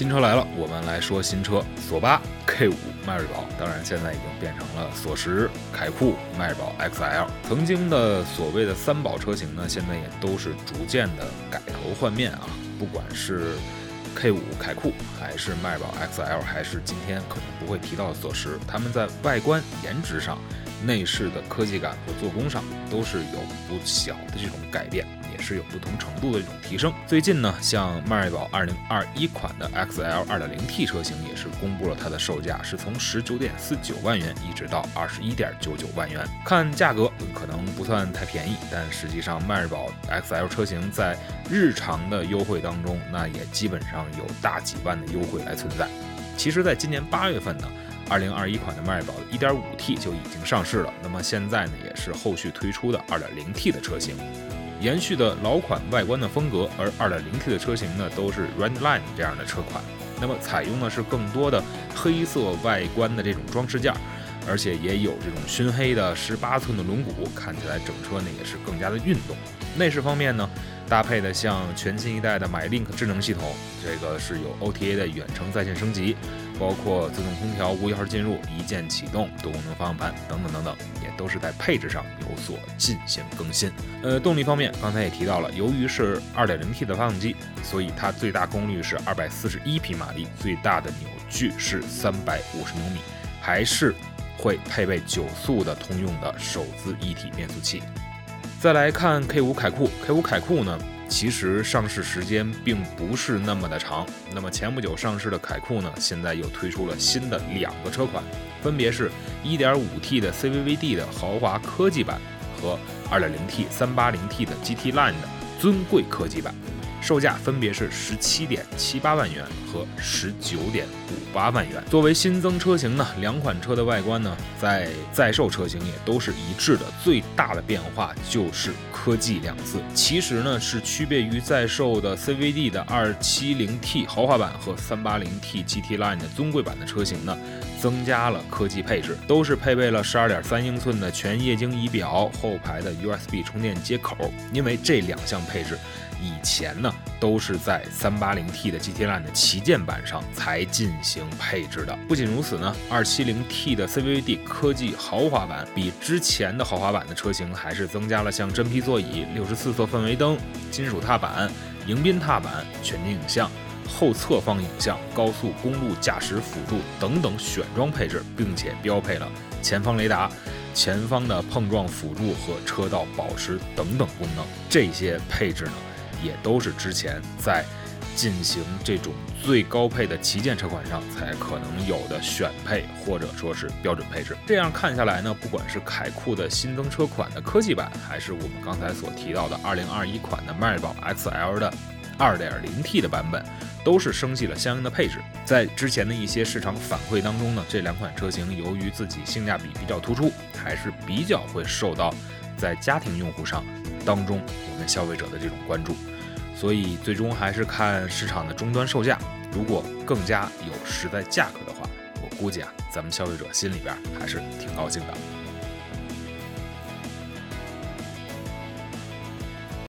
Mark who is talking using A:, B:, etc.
A: 新车来了，我们来说新车，索八、K 五、迈锐宝，当然现在已经变成了索十、凯酷、迈锐宝 XL。曾经的所谓的三宝车型呢，现在也都是逐渐的改头换面啊。不管是 K 五、凯酷，还是迈锐宝 XL，还是今天可能不会提到的索十，他们在外观颜值上、内饰的科技感和做工上，都是有不小的这种改变。也是有不同程度的这种提升。最近呢，像迈锐宝2021款的 XL 2.0T 车型也是公布了它的售价，是从19.49万元一直到21.99万元。看价格可能不算太便宜，但实际上迈锐宝 XL 车型在日常的优惠当中，那也基本上有大几万的优惠来存在。其实，在今年八月份呢，2021款的迈锐宝的 1.5T 就已经上市了。那么现在呢，也是后续推出的 2.0T 的车型。延续的老款外观的风格，而 2.0T 的车型呢都是 Redline 这样的车款，那么采用的是更多的黑色外观的这种装饰件，而且也有这种熏黑的18寸的轮毂，看起来整车呢也是更加的运动。内饰方面呢，搭配的像全新一代的 MyLink 智能系统，这个是有 OTA 的远程在线升级。包括自动空调无钥匙进入、一键启动、多功能方向盘等等等等，也都是在配置上有所进行更新。呃，动力方面，刚才也提到了，由于是 2.0T 的发动机，所以它最大功率是241匹马力，最大的扭矩是350牛米，还是会配备九速的通用的手自一体变速器。再来看 K5 凯酷，K5 凯酷呢？其实上市时间并不是那么的长。那么前不久上市的凯酷呢，现在又推出了新的两个车款，分别是 1.5T 的 CVVD 的豪华科技版和 2.0T 380T 的 GT Line 的尊贵科技版。售价分别是十七点七八万元和十九点五八万元。作为新增车型呢，两款车的外观呢，在在售车型也都是一致的。最大的变化就是科技两字，其实呢是区别于在售的 CVD 的二七零 T 豪华版和三八零 T GT Line 的尊贵版的车型呢，增加了科技配置，都是配备了十二点三英寸的全液晶仪表，后排的 USB 充电接口。因为这两项配置。以前呢，都是在 380T 的 GT Line 的旗舰版上才进行配置的。不仅如此呢，270T 的 CVD 科技豪华版比之前的豪华版的车型还是增加了像真皮座椅、64色氛围灯、金属踏板、迎宾踏板、全景影像、后侧方影像、高速公路驾驶辅助等等选装配置，并且标配了前方雷达、前方的碰撞辅助和车道保持等等功能。这些配置呢？也都是之前在进行这种最高配的旗舰车款上才可能有的选配或者说是标准配置。这样看下来呢，不管是凯酷的新增车款的科技版，还是我们刚才所提到的2021款的迈锐宝 XL 的 2.0T 的版本，都是升级了相应的配置。在之前的一些市场反馈当中呢，这两款车型由于自己性价比比较突出，还是比较会受到在家庭用户上。当中，我们消费者的这种关注，所以最终还是看市场的终端售价。如果更加有实在价格的话，我估计啊，咱们消费者心里边还是挺高兴的。